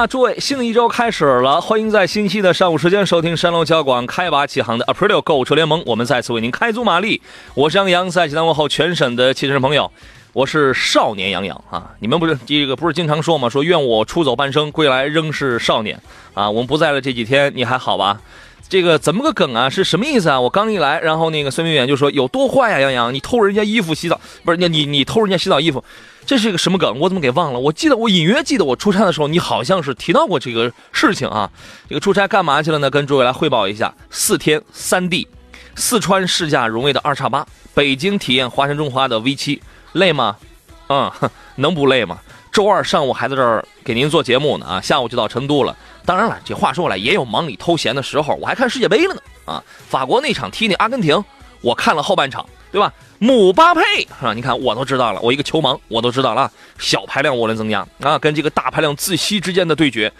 那，诸位，新的一周开始了，欢迎在星期的上午时间收听山东交广开拔启航的 Aprilio 购车联盟，我们再次为您开足马力。我是杨洋，在济南问候全省的汽车朋友，我是少年杨洋啊！你们不是这个不是经常说吗？说愿我出走半生，归来仍是少年啊！我们不在了这几天，你还好吧？这个怎么个梗啊？是什么意思啊？我刚一来，然后那个孙明远就说有多坏呀？杨洋，你偷人家衣服洗澡，不是你你你偷人家洗澡衣服。这是个什么梗？我怎么给忘了？我记得我隐约记得我出差的时候，你好像是提到过这个事情啊。这个出差干嘛去了呢？跟诸位来汇报一下：四天三地，四川试驾荣威的二叉八，北京体验华晨中华的 V 七，累吗？嗯，能不累吗？周二上午还在这儿给您做节目呢啊，下午就到成都了。当然了，这话说来也有忙里偷闲的时候，我还看世界杯了呢啊。法国那场踢那阿根廷，我看了后半场，对吧？姆巴佩是吧？你看我都知道了，我一个球盲，我都知道了。小排量涡轮增压啊，跟这个大排量自吸之间的对决，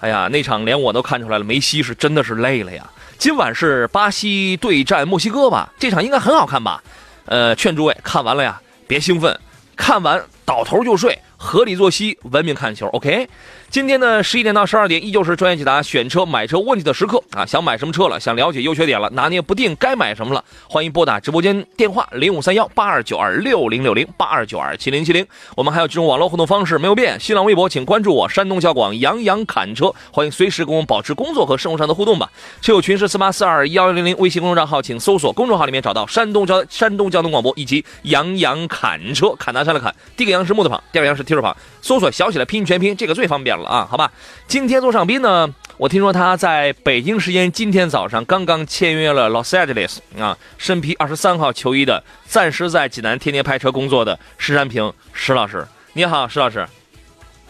哎呀，那场连我都看出来了，梅西是真的是累了呀。今晚是巴西对战墨西哥吧？这场应该很好看吧？呃，劝诸位看完了呀，别兴奋，看完倒头就睡。合理作息，文明看球。OK，今天呢，十一点到十二点，依旧是专业解答选车、买车问题的时刻啊！想买什么车了？想了解优缺点了？拿捏不定该买什么了？欢迎拨打直播间电话零五三幺八二九二六零六零八二九二七零七零。我们还有几种网络互动方式没有变，新浪微博请关注我山东小广杨洋侃车，欢迎随时跟我们保持工作和生活上的互动吧。车友群是四八四二幺幺零零，微信公众账号请搜索公众号里面找到山东交山东交通广播以及杨洋侃车，侃大山的侃，第一个杨是木字旁，第二个杨是提手旁，搜索。小写的拼音全拼，这个最方便了啊！好吧，今天做上宾呢，我听说他在北京时间今天早上刚刚签约了 Los Angeles 啊，身披二十三号球衣的，暂时在济南天天拍车工作的石山平石老师，你好，石老师。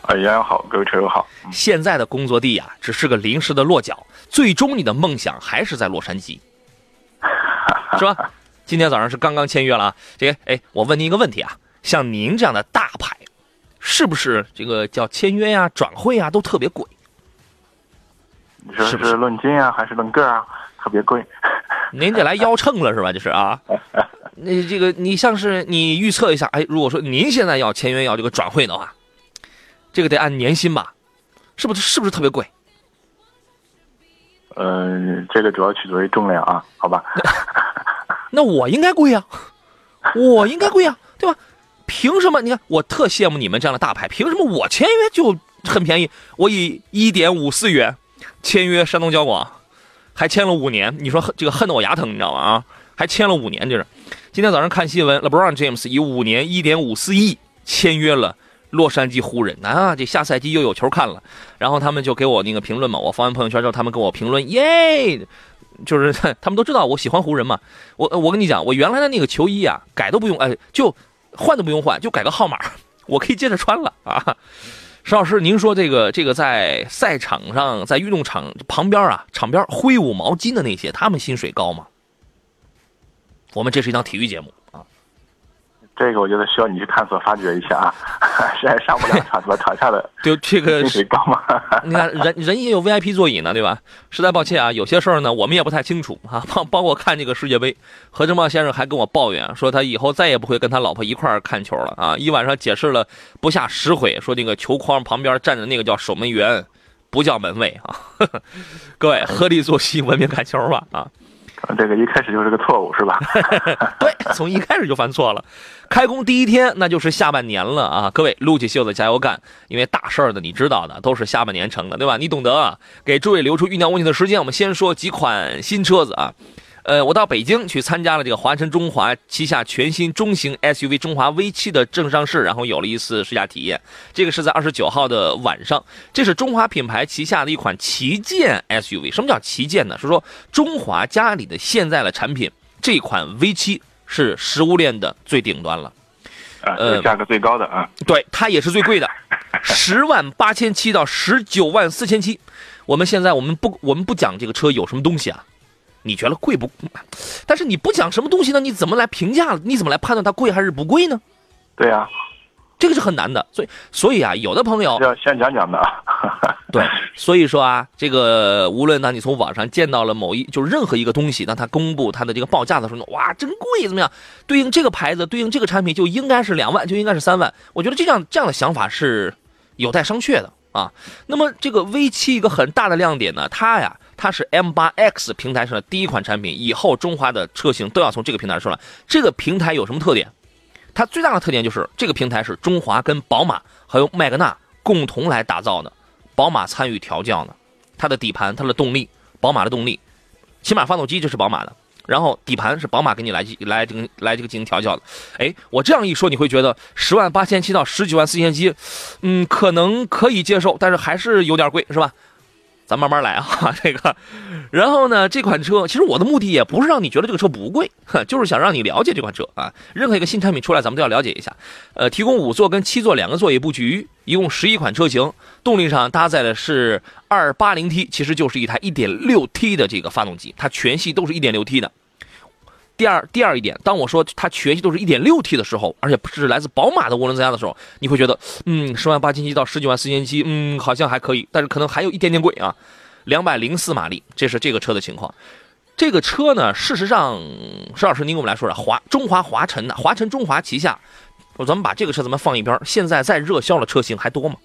哎，杨洋好，各位车友好。现在的工作地呀，只是个临时的落脚，最终你的梦想还是在洛杉矶，是吧？今天早上是刚刚签约了啊。这个，哎，我问您一个问题啊，像您这样的大牌。是不是这个叫签约呀、转会呀都特别贵？你说是论斤啊，还是论个啊？特别贵。您得来腰秤了是吧？就是啊，那这个你像是你预测一下，哎，如果说您现在要签约要这个转会的话，这个得按年薪吧？是不是是不是特别贵？嗯，这个主要取决于重量啊，好吧？那我应该贵呀，我应该贵呀，对吧？凭什么？你看，我特羡慕你们这样的大牌。凭什么我签约就很便宜？我以一点五四元签约山东交广，还签了五年。你说这个恨得我牙疼，你知道吗？啊，还签了五年，就是。今天早上看新闻，LeBron James 以五年一点五四亿签约了洛杉矶湖人啊，这下赛季又有球看了。然后他们就给我那个评论嘛，我发完朋友圈之后，他们给我评论，耶，就是他们都知道我喜欢湖人嘛。我我跟你讲，我原来的那个球衣啊，改都不用，哎，就。换都不用换，就改个号码，我可以接着穿了啊！石老师，您说这个这个在赛场上，在运动场旁边啊，场边挥舞毛巾的那些，他们薪水高吗？我们这是一档体育节目。这个我觉得需要你去探索发掘一下啊，现在上不了 场，场下的 就这个薪水高吗？你看人人也有 VIP 座椅呢，对吧？实在抱歉啊，有些事儿呢我们也不太清楚啊。包包括看这个世界杯，何正茂先生还跟我抱怨说他以后再也不会跟他老婆一块儿看球了啊！一晚上解释了不下十回，说那个球框旁边站着那个叫守门员，不叫门卫啊。各位合理作息，文明看球吧啊！这个一开始就是个错误，是吧？对，从一开始就犯错了。开工第一天，那就是下半年了啊！各位撸起袖子加油干，因为大事儿的你知道的，都是下半年成的，对吧？你懂得啊。给诸位留出酝酿问题的时间，我们先说几款新车子啊。呃，我到北京去参加了这个华晨中华旗下全新中型 SUV 中华 V7 的正上市，然后有了一次试驾体验。这个是在二十九号的晚上，这是中华品牌旗下的一款旗舰 SUV。什么叫旗舰呢？是说中华家里的现在的产品，这款 V7 是食物链的最顶端了。呃，价格最高的啊，对，它也是最贵的，十万八千七到十九万四千七。我们现在我们不我们不讲这个车有什么东西啊？你觉得贵不？但是你不讲什么东西呢？你怎么来评价？你怎么来判断它贵还是不贵呢？对呀，这个是很难的。所以，所以啊，有的朋友要先讲讲的。对，所以说啊，这个无论呢，你从网上见到了某一，就是任何一个东西，当它公布它的这个报价的时候，哇，真贵，怎么样？对应这个牌子，对应这个产品，就应该是两万，就应该是三万。我觉得这样这样的想法是有待商榷的啊。那么这个 V 七一个很大的亮点呢，它呀。它是 M8X 平台上的第一款产品，以后中华的车型都要从这个平台出来。这个平台有什么特点？它最大的特点就是这个平台是中华跟宝马还有麦格纳共同来打造的，宝马参与调教的。它的底盘、它的动力，宝马的动力，起码发动机就是宝马的，然后底盘是宝马给你来来这个来这个进行调教的。哎，我这样一说，你会觉得十万八千七到十九万四千七，嗯，可能可以接受，但是还是有点贵，是吧？咱慢慢来啊，这个，然后呢，这款车其实我的目的也不是让你觉得这个车不贵，就是想让你了解这款车啊。任何一个新产品出来，咱们都要了解一下。呃，提供五座跟七座两个座椅布局，一共十一款车型，动力上搭载的是二八零 T，其实就是一台一点六 T 的这个发动机，它全系都是一点六 T 的。第二，第二一点，当我说它全系都是一点六 T 的时候，而且不是来自宝马的涡轮增压的时候，你会觉得，嗯，十万八千七到十九万四千七，嗯，好像还可以，但是可能还有一点点贵啊。两百零四马力，这是这个车的情况。这个车呢，事实上，石老师您给我们来说说，华中华华晨的华晨中华旗下，我咱们把这个车咱们放一边，现在在热销的车型还多吗？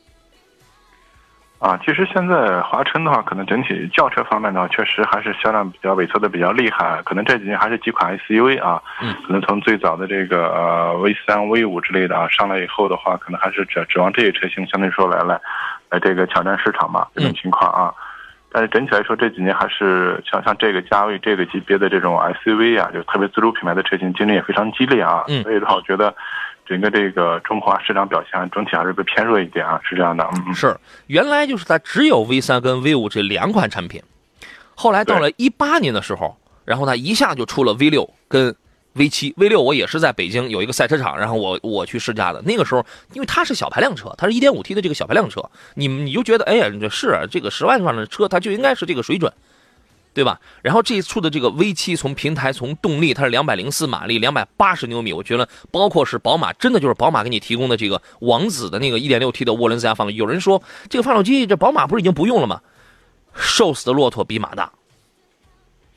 啊，其实现在华晨的话，可能整体轿车方面的话，确实还是销量比较萎缩的比较厉害。可能这几年还是几款 SUV 啊，嗯，可能从最早的这个呃 V 三、V 五之类的啊上来以后的话，可能还是指指望这些车型相对说来来，来这个抢占市场嘛，这种情况啊。但是整体来说，这几年还是像像这个价位、这个级别的这种 SUV 啊，就特别自主品牌的车型竞争也非常激烈啊。嗯，所以的话，我觉得。整个这个中华市场表现整体还是被偏弱一点啊，是这样的。嗯，是原来就是它只有 V 三跟 V 五这两款产品，后来到了一八年的时候，然后它一下就出了 V 六跟 V 七。V 六我也是在北京有一个赛车场，然后我我去试驾的。那个时候，因为它是小排量车，它是一点五 T 的这个小排量车，你你就觉得，哎呀，这是这个十万块的车，它就应该是这个水准。对吧？然后这一处的这个 V7 从平台从动力，它是两百零四马力，两百八十牛米。我觉得包括是宝马，真的就是宝马给你提供的这个王子的那个一点六 T 的涡轮增压发动机。有人说这个发动机这宝马不是已经不用了吗？瘦死的骆驼比马大，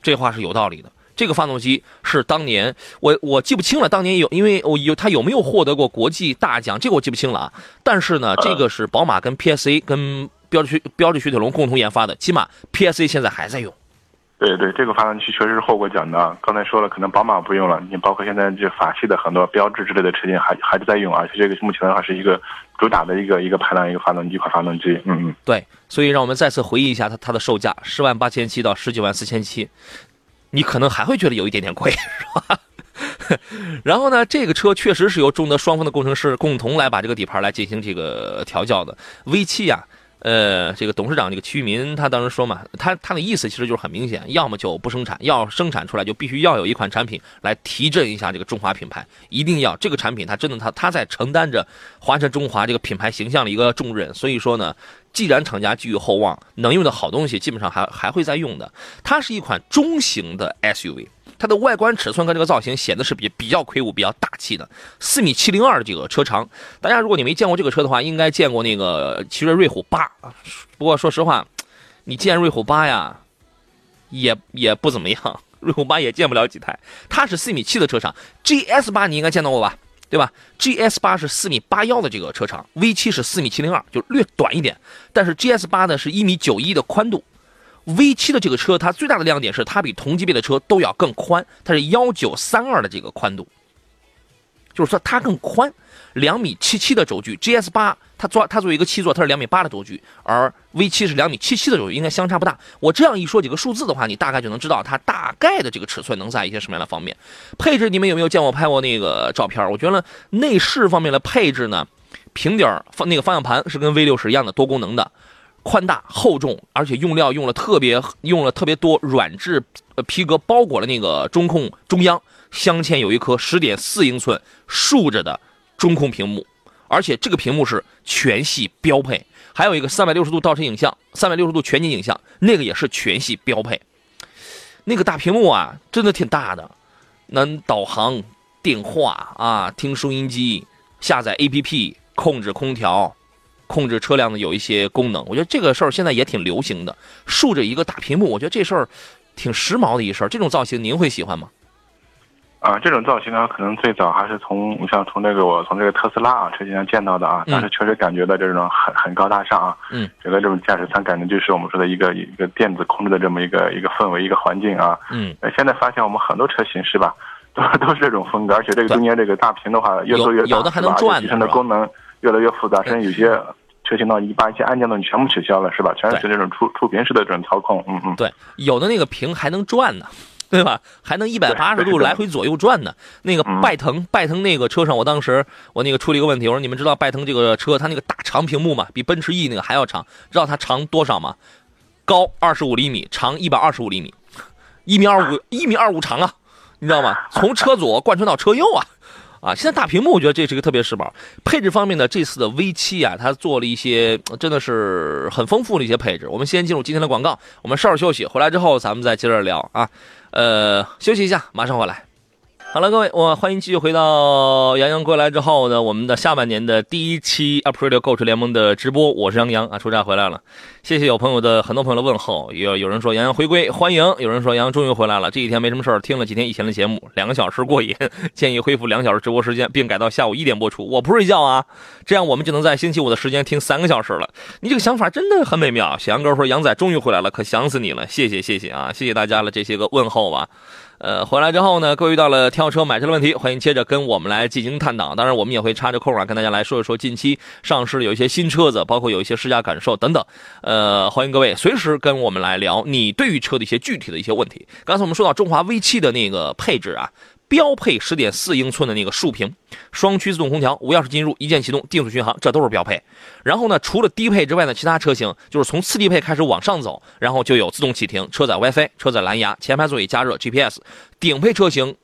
这话是有道理的。这个发动机是当年我我记不清了，当年有因为我有它有没有获得过国际大奖，这个我记不清了啊。但是呢，这个是宝马跟 PSA 跟标致标致雪铁龙共同研发的，起码 PSA 现在还在用。对对，这个发动机确实是获过奖的。刚才说了，可能宝马不用了，你包括现在这法系的很多标志之类的车型还还是在用，而且这个目前的话是一个主打的一个一个排量一个发动机款发动机。嗯嗯，对，所以让我们再次回忆一下它它的售价十万八千七到十九万四千七，你可能还会觉得有一点点贵，是吧？然后呢，这个车确实是由中德双方的工程师共同来把这个底盘来进行这个调教的 V 七呀。呃，这个董事长这个曲民他当时说嘛，他他的意思其实就是很明显，要么就不生产，要生产出来就必须要有一款产品来提振一下这个中华品牌，一定要这个产品它真的它它在承担着华晨中华这个品牌形象的一个重任，所以说呢，既然厂家寄予厚望，能用的好东西基本上还还会再用的，它是一款中型的 SUV。它的外观尺寸跟这个造型显得是比比较魁梧、比较大气的，四米七零二的这个车长。大家如果你没见过这个车的话，应该见过那个奇瑞瑞虎八。不过说实话，你见瑞虎八呀，也也不怎么样。瑞虎八也见不了几台。它是四米七的车长，GS 八你应该见到过吧？对吧？GS 八是四米八幺的这个车长，V 七是四米七零二，就略短一点。但是 GS 八呢是一米九一的宽度。V 七的这个车，它最大的亮点是它比同级别的车都要更宽，它是幺九三二的这个宽度，就是说它更宽，两米七七的轴距，GS 八它做它作为一个七座，它是两米八的轴距，而 V 七是两米七七的轴距，应该相差不大。我这样一说几个数字的话，你大概就能知道它大概的这个尺寸能在一些什么样的方面。配置你们有没有见我拍过那个照片？我觉得内饰方面的配置呢，平底儿方那个方向盘是跟 V 六是一样的多功能的。宽大厚重，而且用料用了特别用了特别多软质皮革包裹了那个中控中央，镶嵌有一颗十点四英寸竖着的中控屏幕，而且这个屏幕是全系标配，还有一个三百六十度倒车影像，三百六十度全景影像，那个也是全系标配。那个大屏幕啊，真的挺大的，能导航、电话啊，听收音机、下载 APP、控制空调。控制车辆的有一些功能，我觉得这个事儿现在也挺流行的。竖着一个大屏幕，我觉得这事儿挺时髦的一事儿。这种造型您会喜欢吗？啊，这种造型呢，可能最早还是从你像从这个我从这个特斯拉啊车型上见到的啊，但是确实感觉到这种很很高大上啊。嗯。整个这种驾驶舱感觉就是我们说的一个一个电子控制的这么一个一个氛围一个环境啊。嗯。现在发现我们很多车型是吧，都 都是这种风格，而且这个中间这个大屏的话越做越大，有的还能转的，的功能。越来越复杂，甚至有些车型呢，一把一些按键呢，你全部取消了，是吧？全是这种触触屏式的这种操控，嗯嗯。对，有的那个屏还能转呢，对吧？还能一百八十度来回左右转呢。那个拜腾，拜腾那个车上，我当时我那个出了一个问题，我说你们知道拜腾这个车它那个大长屏幕嘛，比奔驰 E 那个还要长，知道它长多少吗？高二十五厘米，长一百二十五厘米，一米二五，一米二五长啊，你知道吗？从车左贯穿到车右啊。啊，现在大屏幕，我觉得这是一个特别时髦。配置方面呢，这次的 V 七啊，它做了一些真的是很丰富的一些配置。我们先进入今天的广告，我们稍事休息，回来之后咱们再接着聊啊。呃，休息一下，马上回来。好了，各位，我欢迎继续回到杨洋过来之后呢，我们的下半年的第一期 April 购车联盟的直播，我是杨洋啊，出差回来了，谢谢有朋友的很多朋友的问候，有有人说杨洋回归欢迎，有人说杨洋终于回来了，这几天没什么事儿，听了几天以前的节目，两个小时过瘾，建议恢复两小时直播时间，并改到下午一点播出，我不睡觉啊，这样我们就能在星期五的时间听三个小时了，你这个想法真的很美妙。小杨哥说杨仔终于回来了，可想死你了，谢谢谢谢啊，谢谢大家了这些个问候吧。呃，回来之后呢，各位遇到了挑车买车的问题，欢迎接着跟我们来进行探讨。当然，我们也会插着空啊，跟大家来说一说近期上市有一些新车子，包括有一些试驾感受等等。呃，欢迎各位随时跟我们来聊你对于车的一些具体的一些问题。刚才我们说到中华 V 七的那个配置啊。标配十点四英寸的那个竖屏，双区自动空调，无钥匙进入，一键启动，定速巡航，这都是标配。然后呢，除了低配之外呢，其他车型就是从次低配开始往上走，然后就有自动启停、车载 WiFi、车载蓝牙、前排座椅加热、GPS。顶配车型，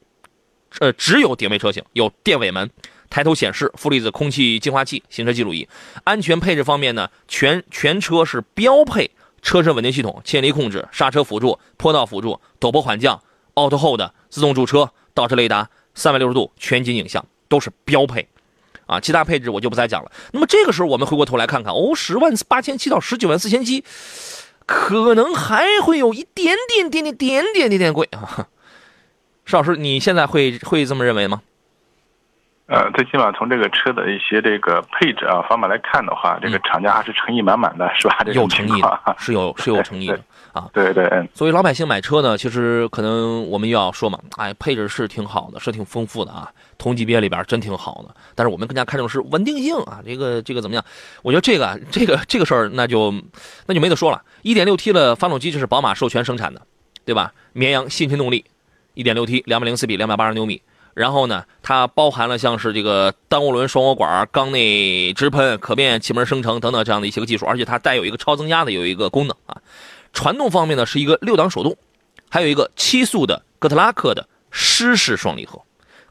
呃，只有顶配车型有电尾门、抬头显示、负离子空气净化器、行车记录仪。安全配置方面呢，全全车是标配车身稳定系统、牵离控制、刹车辅助、坡道辅助、陡坡缓降、Auto Hold、自动驻车。倒车雷达、三百六十度全景影像都是标配，啊，其他配置我就不再讲了。那么这个时候，我们回过头来看看，哦，十万八千七到十九万四千七，可能还会有一点点、点点、点点、点点贵啊。邵老师，你现在会会这么认为吗？呃，最起码从这个车的一些这个配置啊方面来看的话，这个厂家还是诚意满满的，是吧？有诚意的，是有 是有诚意的。啊，对对，嗯，作为老百姓买车呢，其实可能我们又要说嘛，哎，配置是挺好的，是挺丰富的啊，同级别里边真挺好的。但是我们更加看重是稳定性啊，这个这个怎么样？我觉得这个这个这个事儿那就那就没得说了。一点六 T 的发动机就是宝马授权生产的，对吧？绵阳新氢动力，一点六 T，两百零四匹，两百八十牛米。然后呢，它包含了像是这个单涡轮双涡管、缸内直喷、可变气门生成等等这样的一些个技术，而且它带有一个超增压的有一个功能啊。传动方面呢，是一个六档手动，还有一个七速的哥特拉克的湿式双离合。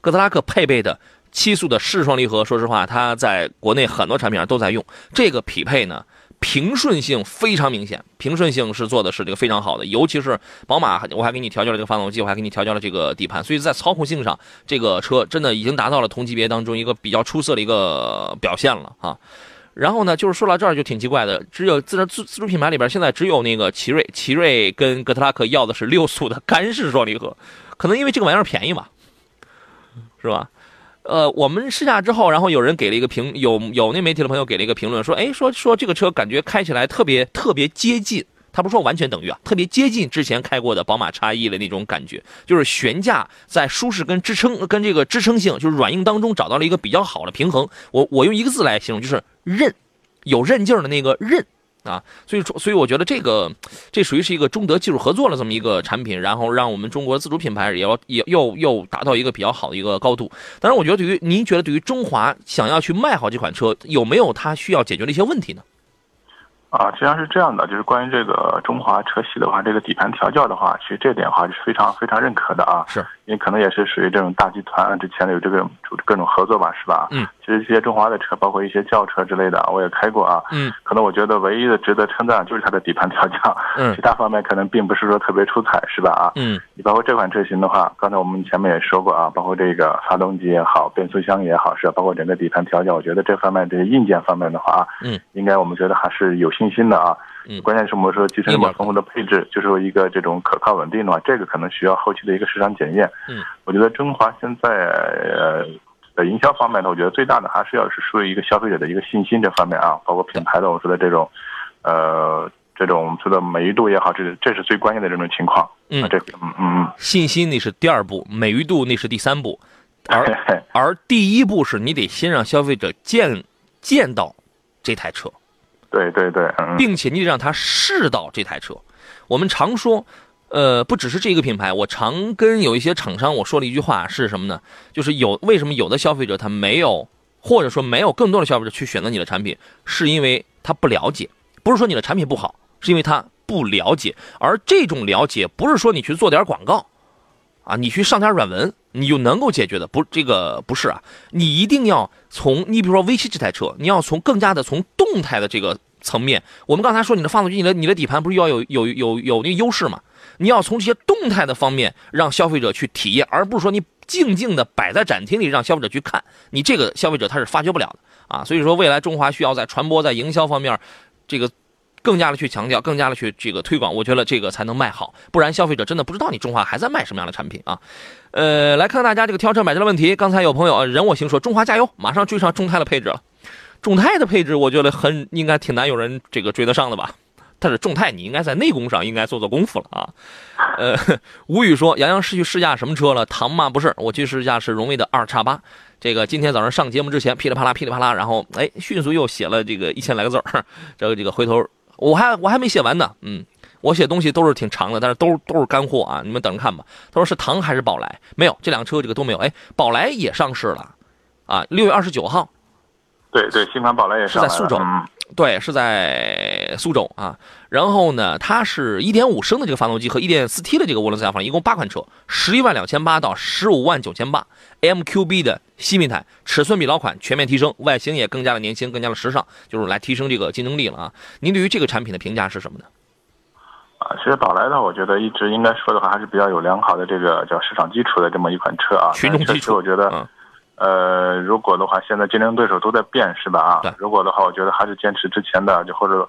哥特拉克配备的七速的湿双离合，说实话，它在国内很多产品上都在用。这个匹配呢，平顺性非常明显，平顺性是做的是这个非常好的。尤其是宝马，我还给你调教了这个发动机，我还给你调教了这个底盘，所以在操控性上，这个车真的已经达到了同级别当中一个比较出色的一个表现了啊。然后呢，就是说到这儿就挺奇怪的，只有自自自主品牌里边现在只有那个奇瑞，奇瑞跟哥特拉克要的是六速的干式双离合，可能因为这个玩意儿便宜吧，是吧？呃，我们试驾之后，然后有人给了一个评，有有那媒体的朋友给了一个评论，说，哎，说说这个车感觉开起来特别特别接近，他不说完全等于啊，特别接近之前开过的宝马叉一的那种感觉，就是悬架在舒适跟支撑跟这个支撑性，就是软硬当中找到了一个比较好的平衡。我我用一个字来形容，就是韧，有韧劲儿的那个韧。啊，所以说，所以我觉得这个，这属于是一个中德技术合作的这么一个产品，然后让我们中国自主品牌也要也又又达到一个比较好的一个高度。当然，我觉得对于您觉得对于中华想要去卖好这款车，有没有它需要解决的一些问题呢？啊，实际上是这样的，就是关于这个中华车系的话，这个底盘调教的话，其实这点的话是非常非常认可的啊。是，因为可能也是属于这种大集团之前的有这个各种合作吧，是吧？嗯。其实这些中华的车，包括一些轿车之类的，我也开过啊。嗯。可能我觉得唯一的值得称赞就是它的底盘调教。嗯。其他方面可能并不是说特别出彩，是吧？啊。嗯。你包括这款车型的话，刚才我们前面也说过啊，包括这个发动机也好，变速箱也好，是吧？包括整个底盘调教，我觉得这方面这些硬件方面的话啊，嗯，应该我们觉得还是有信心的啊。嗯，关键是我们说集成这么丰富的配置，就是说一个这种可靠稳定的话，这个可能需要后期的一个市场检验。嗯，我觉得中华现在呃在营销方面呢，我觉得最大的还是要是属于一个消费者的一个信心这方面啊，包括品牌的我说的这种，呃，这种我们说的美誉度也好，这这是最关键的这种情况。嗯，这嗯嗯，信心那是第二步，美誉度那是第三步，而 而第一步是你得先让消费者见见到这台车。对对对，并且你得让他试到这台车。我们常说，呃，不只是这一个品牌，我常跟有一些厂商我说了一句话是什么呢？就是有为什么有的消费者他没有，或者说没有更多的消费者去选择你的产品，是因为他不了解，不是说你的产品不好，是因为他不了解。而这种了解不是说你去做点广告，啊，你去上点软文，你就能够解决的。不，这个不是啊，你一定要从你比如说 V 七这台车，你要从更加的从动态的这个。层面，我们刚才说你的发动机、你的你的底盘不是要有有有有那个优势吗？你要从这些动态的方面让消费者去体验，而不是说你静静的摆在展厅里让消费者去看，你这个消费者他是发觉不了的啊。所以说，未来中华需要在传播、在营销方面，这个更加的去强调，更加的去这个推广，我觉得这个才能卖好，不然消费者真的不知道你中华还在卖什么样的产品啊。呃，来看大家这个挑车买车的问题。刚才有朋友人我行说中华加油，马上追上众泰的配置了。众泰的配置，我觉得很应该挺难有人这个追得上的吧。但是众泰，你应该在内功上应该做做功夫了啊。呃，吴宇说，杨洋是去试驾什么车了？唐吗？不是，我去试驾是荣威的二叉八。这个今天早上上节目之前，噼里啪啦，噼里啪啦，然后哎，迅速又写了这个一千来个字儿。这个这个回头我还我还没写完呢。嗯，我写东西都是挺长的，但是都都是干货啊，你们等着看吧。他说是唐还是宝来？没有，这辆车这个都没有。哎，宝来也上市了啊，六月二十九号。对对，新款宝来也是在苏州，对，是在苏州啊。然后呢，它是一点五升的这个发动机和一点四 T 的这个涡轮增压发动机，一共八款车，十一万两千八到十五万九千八，MQB 的新平台，尺寸比老款全面提升，外形也更加的年轻，更加的时尚，就是来提升这个竞争力了啊。您对于这个产品的评价是什么呢？啊，其实宝来的话，我觉得一直应该说的话，还是比较有良好的这个叫市场基础的这么一款车啊。群众基础，我觉得。呃，如果的话，现在竞争对手都在变，是吧？啊，如果的话，我觉得还是坚持之前的，就或者，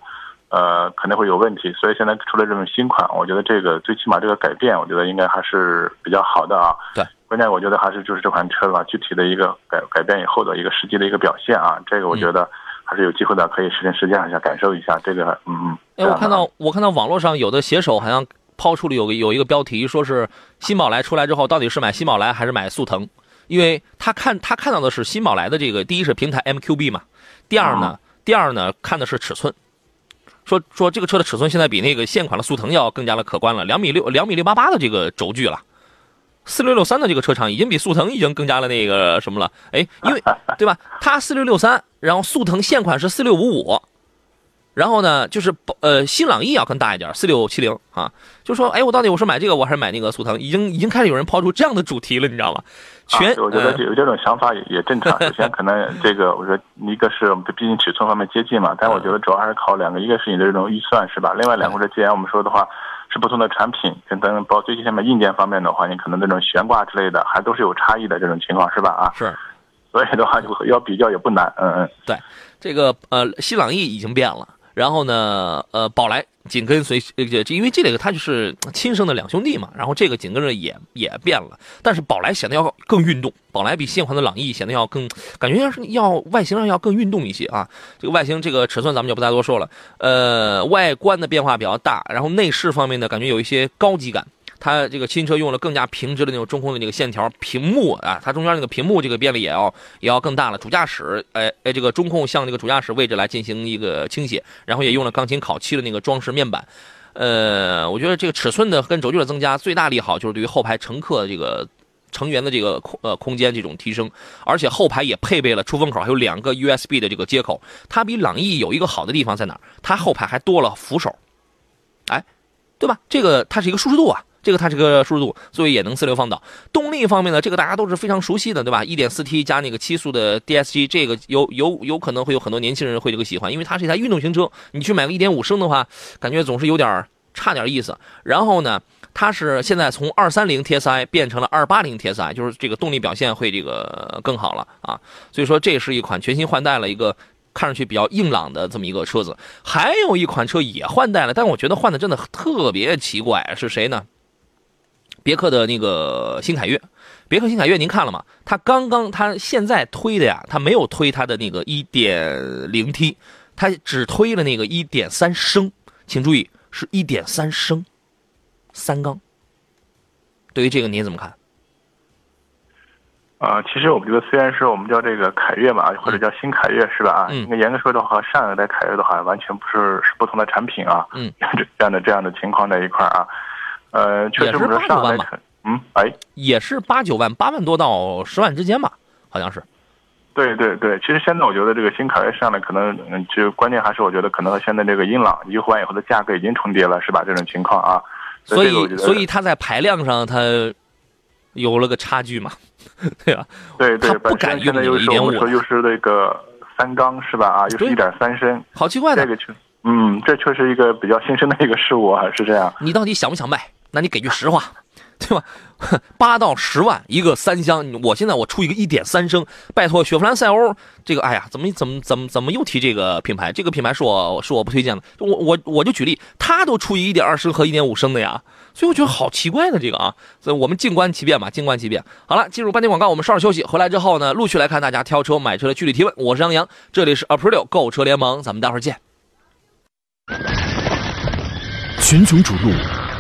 呃，肯定会有问题。所以现在出了这种新款，我觉得这个最起码这个改变，我觉得应该还是比较好的啊。对，关键我觉得还是就是这款车的话，具体的一个改改变以后的一个实际的一个表现啊，这个我觉得还是有机会的，可以实践实践一下，感受一下这个，嗯嗯。哎，我看到我看到网络上有的写手好像抛出了有个有一个标题，说是新宝来出来之后，到底是买新宝来还是买速腾？因为他看他看到的是新宝来的这个，第一是平台 MQB 嘛，第二呢，第二呢看的是尺寸，说说这个车的尺寸现在比那个现款的速腾要更加的可观了，两米六两米六八八的这个轴距了，四六六三的这个车长已经比速腾已经更加的那个什么了，哎，因为对吧？它四六六三，然后速腾现款是四六五五。然后呢，就是呃，新朗逸要更大一点，四六七零啊，就说，哎，我到底我是买这个，我还是买那个速腾？已经已经开始有人抛出这样的主题了，你知道吗？全，我觉得有这种想法也也正常。首先，可能这个我说一个是我们毕竟尺寸方面接近嘛，但我觉得主要还是靠两个，一个是你的这种预算是吧？另外两个是既然我们说的话是不同的产品，跟等包括最近下面硬件方面的话，你可能那种悬挂之类的还都是有差异的这种情况是吧？啊，是，所以的话就要比较也不难，嗯嗯，对，这个呃，新朗逸已经变了。然后呢，呃，宝来紧跟随，呃，因为这个他就是亲生的两兄弟嘛。然后这个紧跟着也也变了，但是宝来显得要更运动，宝来比现款的朗逸显得要更，感觉要是要 外形上要更运动一些啊。这个外形这个尺寸咱们就不再多说了，呃，外观的变化比较大，然后内饰方面呢，感觉有一些高级感。它这个新车用了更加平直的那种中控的那个线条，屏幕啊，它中间那个屏幕这个变得也要也要更大了。主驾驶，哎哎，这个中控向这个主驾驶位置来进行一个倾斜，然后也用了钢琴烤漆的那个装饰面板。呃，我觉得这个尺寸的跟轴距的增加，最大利好就是对于后排乘客这个成员的这个空呃空间这种提升，而且后排也配备了出风口，还有两个 USB 的这个接口。它比朗逸有一个好的地方在哪儿？它后排还多了扶手，哎，对吧？这个它是一个舒适度啊。这个它是个舒适度，所以也能四流放倒。动力方面呢，这个大家都是非常熟悉的，对吧？1.4T 加那个七速的 DSG，这个有有有可能会有很多年轻人会这个喜欢，因为它是一台运动型车。你去买个1.5升的话，感觉总是有点差点意思。然后呢，它是现在从230 TSI 变成了280 TSI，就是这个动力表现会这个更好了啊。所以说这是一款全新换代了一个。看上去比较硬朗的这么一个车子，还有一款车也换代了，但我觉得换的真的特别奇怪，是谁呢？别克的那个新凯越，别克新凯越您看了吗？它刚刚它现在推的呀，它没有推它的那个 1.0T，它只推了那个1.3升，请注意是一点三升，三缸。对于这个您怎么看？啊，其实我们觉得，虽然是我们叫这个凯越嘛，或者叫新凯越是吧？啊，应该严格说的话，上一代凯越的话，完全不是是不同的产品啊。嗯，这样的这样的情况在一块啊。呃，确实不是上来嗯，哎，也是八九万，八万多到十万之间吧，好像是。对对对，其实现在我觉得这个新凯越上来，可能嗯，就关键还是我觉得可能和现在这个英朗优惠完以后的价格已经重叠了，是吧？这种情况啊，所以所以它在排量上它有了个差距嘛，对吧？对对，不敢用又是我们说又是那个三缸是吧？啊，又是一点三升，好奇怪的。这个确，嗯，这确实一个比较新生的一个事物啊，是这样。你到底想不想卖？那你给句实话，对吧？八到十万一个三厢，我现在我出一个一点三升，拜托雪佛兰赛欧，这个哎呀，怎么怎么怎么怎么又提这个品牌？这个品牌是我是我不推荐的。我我我就举例，他都出一一点二升和一点五升的呀，所以我觉得好奇怪的这个啊。所以我们静观其变吧，静观其变。好了，进入半天广告，我们稍事休息。回来之后呢，陆续来看大家挑车买车的具体提问。我是杨洋，这里是 April 购车联盟，咱们待会儿见。群雄逐鹿。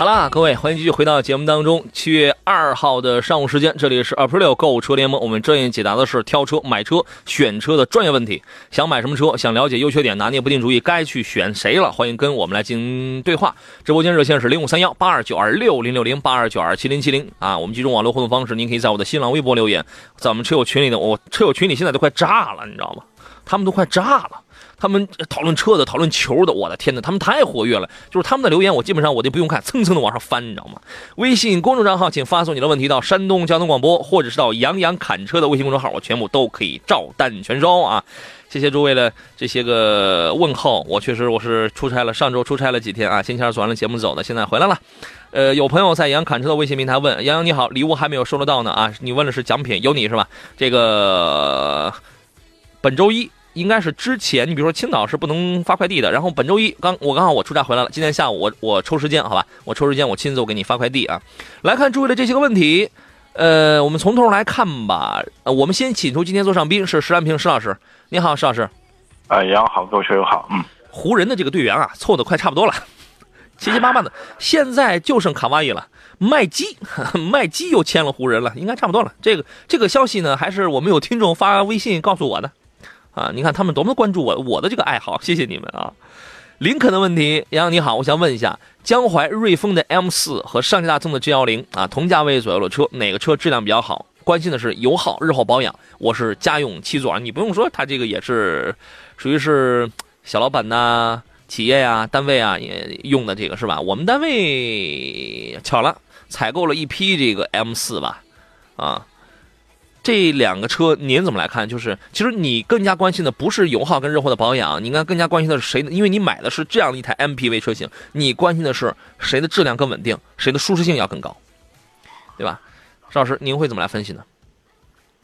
好啦，各位，欢迎继续回到节目当中。七月二号的上午时间，这里是 April 购物车联盟，我们专业解答的是挑车、买车、选车的专业问题。想买什么车？想了解优缺点，拿捏不定主意，该去选谁了？欢迎跟我们来进行对话。直播间热线是零五三幺八二九二六零六零八二九二七零七零啊。我们几种网络互动方式，您可以在我的新浪微博留言，在我们车友群里的，我车友群里现在都快炸了，你知道吗？他们都快炸了。他们讨论车的，讨论球的，我的天哪，他们太活跃了。就是他们的留言，我基本上我就不用看，蹭蹭的往上翻，你知道吗？微信公众账号，请发送你的问题到山东交通广播，或者是到杨洋侃车的微信公众号，我全部都可以照单全收啊！谢谢诸位的这些个问候，我确实我是出差了，上周出差了几天啊，星期二做完了节目走的，现在回来了。呃，有朋友在杨侃车的微信平台问杨洋你好，礼物还没有收得到呢啊？你问的是奖品，有你是吧？这个本周一。应该是之前，你比如说青岛是不能发快递的。然后本周一刚我刚好我出差回来了，今天下午我我抽时间，好吧，我抽时间我亲自我给你发快递啊。来看诸位的这些个问题，呃，我们从头来看吧。呃，我们先请出今天座上宾是石兰平石老师，你好，石老师。哎，杨好，各位学友好。嗯，湖人的这个队员啊，凑的快差不多了，七七八八的，现在就剩卡哇伊了。麦基，麦基又签了湖人了，应该差不多了。这个这个消息呢，还是我们有听众发微信告诉我的。啊，你看他们多么关注我我的这个爱好，谢谢你们啊！林肯的问题，杨洋你好，我想问一下，江淮瑞风的 M 四和上汽大众的 G 幺零啊，同价位左右的车，哪个车质量比较好？关心的是油耗、日后保养。我是家用七座，你不用说，他这个也是属于是小老板呐、企业呀、单位啊也用的这个是吧？我们单位巧了，采购了一批这个 M 四吧，啊。这两个车您怎么来看？就是其实你更加关心的不是油耗跟日后的保养，你应该更加关心的是谁？因为你买的是这样的一台 MPV 车型，你关心的是谁的质量更稳定，谁的舒适性要更高，对吧？邵老师，您会怎么来分析呢？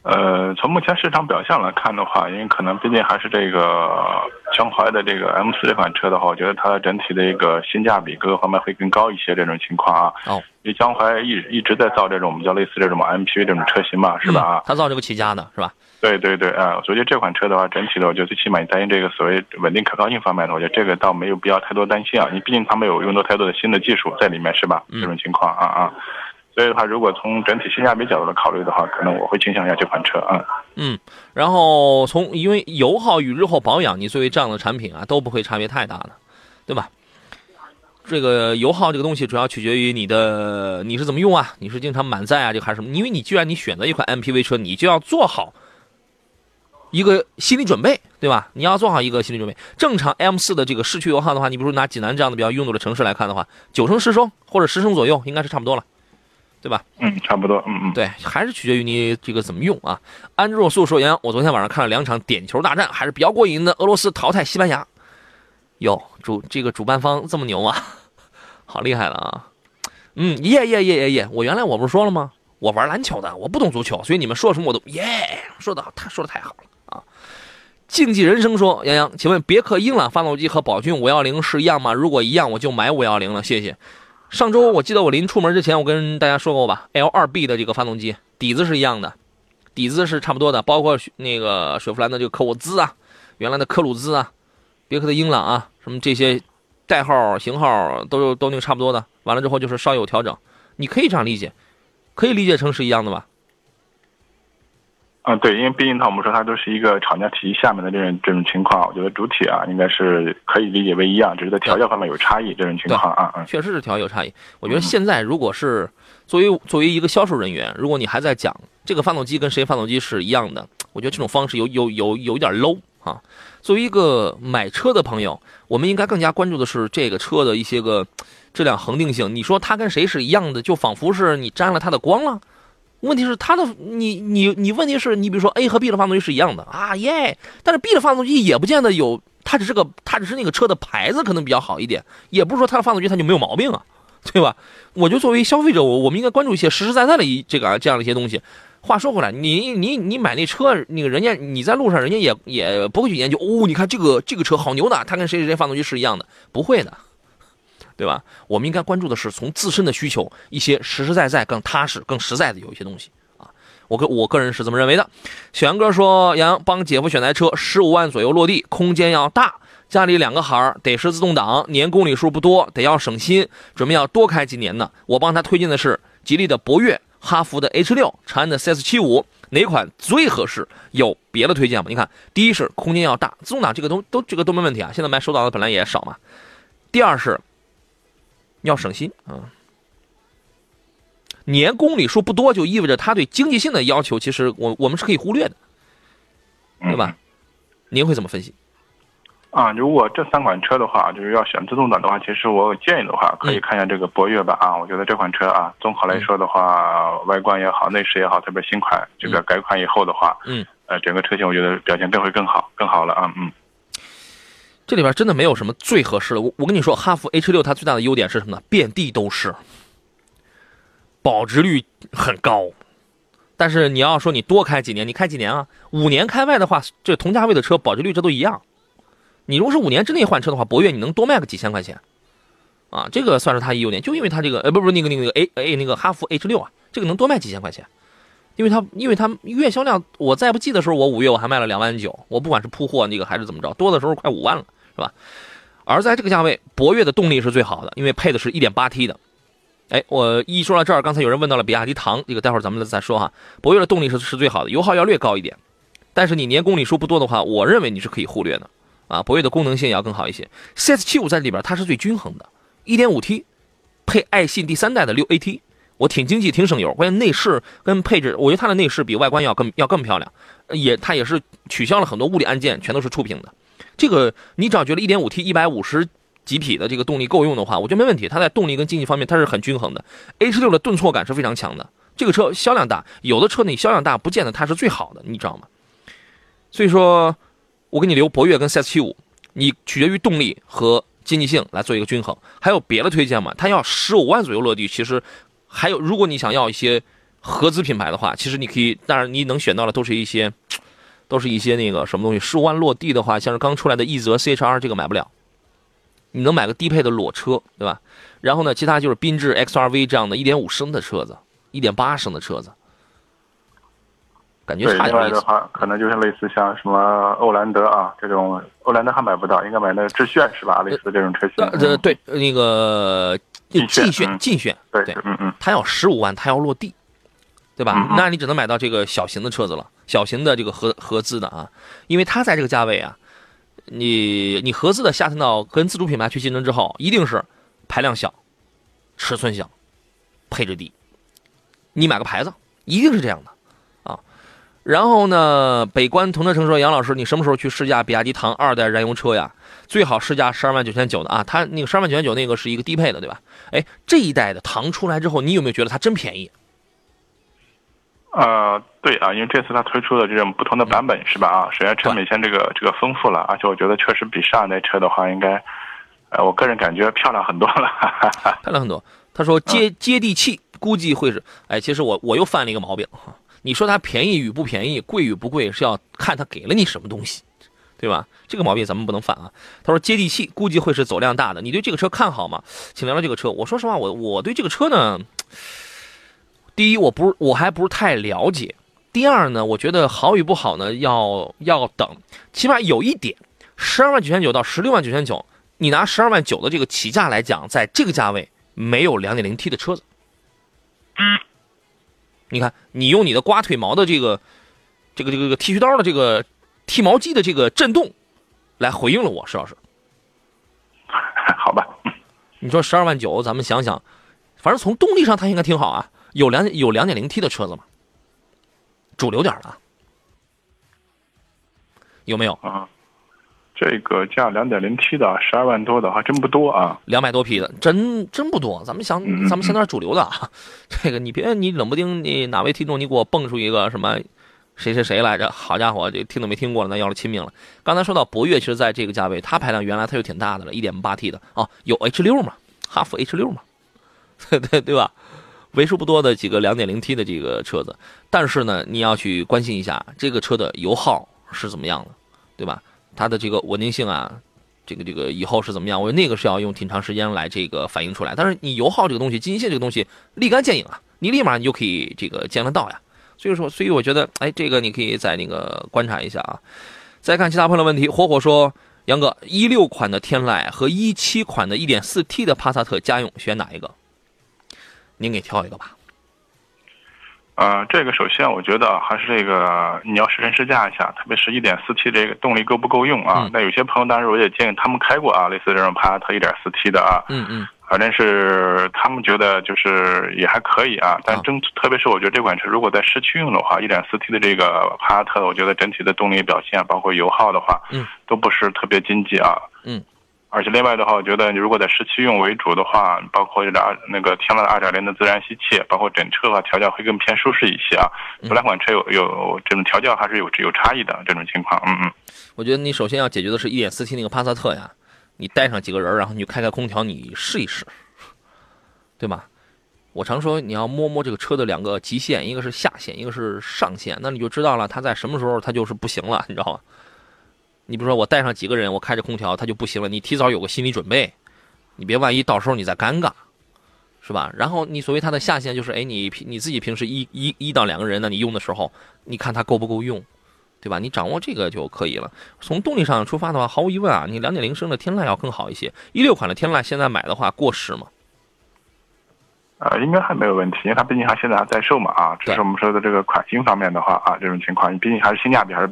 呃，从目前市场表现来看的话，因为可能毕竟还是这个江淮的这个 M 四这款车的话，我觉得它整体的一个性价比各个方面会更高一些。这种情况啊，哦，因为江淮一一直在造这种我们叫类似这种 MPV 这种车型嘛，是吧？啊，他造这个起家的是吧？对对对，啊，所以这款车的话，整体的我觉得最起码你担心这个所谓稳定可靠性方面的，我觉得这个倒没有必要太多担心啊。你毕竟它没有用到太多的新的技术在里面，是吧？这种情况啊啊。所以的话，如果从整体性价比角度来考虑的话，可能我会倾向一下这款车啊。嗯，然后从因为油耗与日后保养，你作为这样的产品啊，都不会差别太大的，对吧？这个油耗这个东西主要取决于你的你是怎么用啊，你是经常满载啊，还是什么？因为你既然你选择一款 MPV 车，你就要做好一个心理准备，对吧？你要做好一个心理准备。正常 M 四的这个市区油耗的话，你比如拿济南这样的比较拥堵的城市来看的话，九升十升或者十升左右，应该是差不多了。对吧？嗯，差不多。嗯嗯，对，还是取决于你这个怎么用啊。安若素说：“杨洋，我昨天晚上看了两场点球大战，还是比较过瘾的。俄罗斯淘汰西班牙，哟，主这个主办方这么牛啊，好厉害了啊！嗯，耶耶耶耶耶！我原来我不是说了吗？我玩篮球的，我不懂足球，所以你们说什么我都耶，说的他说的太好了啊！竞技人生说：杨洋，请问别克英朗发动机和宝骏五幺零是一样吗？如果一样，我就买五幺零了，谢谢。”上周我记得我临出门之前，我跟大家说过吧，L2B 的这个发动机底子是一样的，底子是差不多的，包括那个雪佛兰的这个科沃兹啊，原来的科鲁兹啊，别克的英朗啊，什么这些代号型号都都那个差不多的。完了之后就是稍有调整，你可以这样理解，可以理解成是一样的吧？嗯，对，因为毕竟它我们说它都是一个厂家体系下面的这种这种情况，我觉得主体啊应该是可以理解为一样，只是在调教方面有差异这种情况啊。嗯，确实是调教有差异。我觉得现在如果是作为作为一个销售人员，如果你还在讲这个发动机跟谁发动机是一样的，我觉得这种方式有有有有一点 low 啊。作为一个买车的朋友，我们应该更加关注的是这个车的一些个质量恒定性。你说它跟谁是一样的，就仿佛是你沾了它的光了。问题是它的你你你问题是你比如说 A 和 B 的发动机是一样的啊耶，但是 B 的发动机也不见得有，它只是个它只是那个车的牌子可能比较好一点，也不是说它的发动机它就没有毛病啊，对吧？我就作为消费者，我我们应该关注一些实实在在的一这个这样的一些东西。话说回来，你你你买那车，那个人家你在路上，人家也也不会去研究哦，你看这个这个车好牛的，它跟谁谁谁发动机是一样的，不会的。对吧？我们应该关注的是从自身的需求，一些实实在在、更踏实、更实在的有一些东西啊。我个我个人是这么认为的。小杨哥说：“杨帮姐夫选台车，十五万左右落地，空间要大，家里两个孩儿，得是自动挡，年公里数不多，得要省心，准备要多开几年呢。我帮他推荐的是吉利的博越、哈弗的 H 六、长安的 CS 七五，哪款最合适？有别的推荐吗？你看，第一是空间要大，自动挡这个都都这个都没问题啊。现在买手挡的本来也少嘛。第二是。要省心啊！年公里数不多，就意味着它对经济性的要求，其实我我们是可以忽略的，对吧？您会怎么分析？啊，如果这三款车的话，就是要选自动挡的话，其实我建议的话，可以看一下这个博越吧。啊，我觉得这款车啊，综合来说的话，外观也好，内饰也好，特别新款，这个改款以后的话，嗯，呃，整个车型我觉得表现更会更好，更好了啊，嗯。这里边真的没有什么最合适的。我我跟你说，哈弗 H 六它最大的优点是什么呢？遍地都是，保值率很高。但是你要说你多开几年，你开几年啊？五年开外的话，这同价位的车保值率这都一样。你如果是五年之内换车的话，博越你能多卖个几千块钱，啊，这个算是它一优点。就因为它这个，呃，不不，那个那个 A A 那个哈弗 H 六啊，这个能多卖几千块钱，因为它因为它月销量，我再不济的时候，我五月我还卖了两万九，我不管是铺货那个还是怎么着，多的时候快五万了。是吧？而在这个价位，博越的动力是最好的，因为配的是一点八 T 的。哎，我一说到这儿，刚才有人问到了比亚迪唐，这个待会儿咱们再说哈。博越的动力是是最好的，油耗要略高一点，但是你年公里数不多的话，我认为你是可以忽略的啊。博越的功能性要更好一些。CS 七五在里边它是最均衡的，一点五 T 配爱信第三代的六 AT，我挺经济，挺省油，关键内饰跟配置，我觉得它的内饰比外观要更要更漂亮，也它也是取消了很多物理按键，全都是触屏的。这个你只要觉得 1.5T 150几匹的这个动力够用的话，我觉得没问题。它在动力跟经济方面它是很均衡的。H6 的顿挫感是非常强的。这个车销量大，有的车你销量大不见得它是最好的，你知道吗？所以说，我给你留博越跟 CS75，你取决于动力和经济性来做一个均衡。还有别的推荐吗？它要十五万左右落地，其实还有，如果你想要一些合资品牌的话，其实你可以，当然你能选到的都是一些，都是一些那个什么东西。十五万落地的话，像是刚出来的奕泽 CHR 这个买不了。你能买个低配的裸车，对吧？然后呢，其他就是缤智 XRV 这样的一点五升的车子一点八升的车子，感觉差点意思。可能就是类似像什么欧蓝德啊这种，欧蓝德还买不到，应该买那个致炫是吧？类似这种车型。呃，对，那个劲炫，劲炫，对，嗯嗯，它要十五万，它要落地，对吧？那你只能买到这个小型的车子了，小型的这个合合资的啊，因为它在这个价位啊。你你合资的下探到跟自主品牌去竞争之后，一定是排量小、尺寸小、配置低。你买个牌子，一定是这样的啊。然后呢，北关同德城说：“杨老师，你什么时候去试驾比亚迪唐二代燃油车呀？最好试驾十二万九千九的啊。它那个十二万九千九那个是一个低配的，对吧？哎，这一代的唐出来之后，你有没有觉得它真便宜？”呃，对啊，因为这次它推出的这种不同的版本是吧？啊，首先车美线这个这个丰富了，而且我觉得确实比上一代车的话，应该，呃，我个人感觉漂亮很多了，漂亮很多。他说接接地气，估计会是，哎，其实我我又犯了一个毛病，你说它便宜与不便宜，贵与不贵，是要看它给了你什么东西，对吧？这个毛病咱们不能犯啊。他说接地气，估计会是走量大的。你对这个车看好吗？请聊聊这个车。我说实话，我我对这个车呢。第一，我不是我还不是太了解。第二呢，我觉得好与不好呢，要要等。起码有一点，十二万九千九到十六万九千九，你拿十二万九的这个起价来讲，在这个价位没有两点零 T 的车子。你看，你用你的刮腿毛的这个这个这个这个剃须刀的这个剃毛机的这个震动，来回应了我，石老师。好吧。你说十二万九，咱们想想，反正从动力上它应该挺好啊。有两有两点零 T 的车子吗？主流点的，有没有啊？这个价两点零 T 的十二万多的还真不多啊，两百多匹的真真不多。咱们想咱们想点主流的啊，这个你别你冷不丁你哪位听众你给我蹦出一个什么谁谁谁来着？好家伙，这听都没听过了，那要了亲命了。刚才说到博越，其实在这个价位，它排量原来它就挺大的了，一点八 T 的啊，有 H 六嘛，哈弗 H 六嘛，对对对吧？为数不多的几个 2.0T 的这个车子，但是呢，你要去关心一下这个车的油耗是怎么样的，对吧？它的这个稳定性啊，这个这个以后是怎么样？我那个是要用挺长时间来这个反映出来。但是你油耗这个东西，经济性这个东西立竿见影啊，你立马你就可以这个见得到呀。所以说，所以我觉得，哎，这个你可以再那个观察一下啊。再看其他朋友问题，火火说，杨哥，一六款的天籁和一七款的 1.4T 的帕萨特家用选哪一个？您给挑一个吧。呃，这个首先我觉得还是这个你要试乘试驾一下，特别是一点四 T 这个动力够不够用啊？那有些朋友当时我也建议他们开过啊，类似这种帕萨特一点四 T 的啊，嗯嗯，反正是他们觉得就是也还可以啊。但真特别是我觉得这款车如果在市区用的话，一点四 T 的这个帕萨特，我觉得整体的动力表现包括油耗的话，嗯，都不是特别经济啊，嗯。而且另外的话，我觉得你如果在市区用为主的话，包括这二那个天籁的二点零的自然吸气，包括整车的话调教会更偏舒适一些啊。这两款车有有这种调教还是有有差异的这种情况。嗯嗯。我觉得你首先要解决的是一点四 T 那个帕萨特呀，你带上几个人，然后你开开空调，你试一试，对吧？我常说你要摸摸这个车的两个极限，一个是下限，一个是上限，那你就知道了它在什么时候它就是不行了，你知道吗？你比如说，我带上几个人，我开着空调，它就不行了。你提早有个心理准备，你别万一到时候你再尴尬，是吧？然后你所谓它的下限就是，哎，你平你自己平时一一一到两个人呢，你用的时候，你看它够不够用，对吧？你掌握这个就可以了。从动力上出发的话，毫无疑问啊，你两点零升的天籁要更好一些。一六款的天籁现在买的话过时吗？呃，应该还没有问题，因为它毕竟还现在还在售嘛啊。只是我们说的这个款型方面的话啊，这种情况，你毕竟还是性价比还是。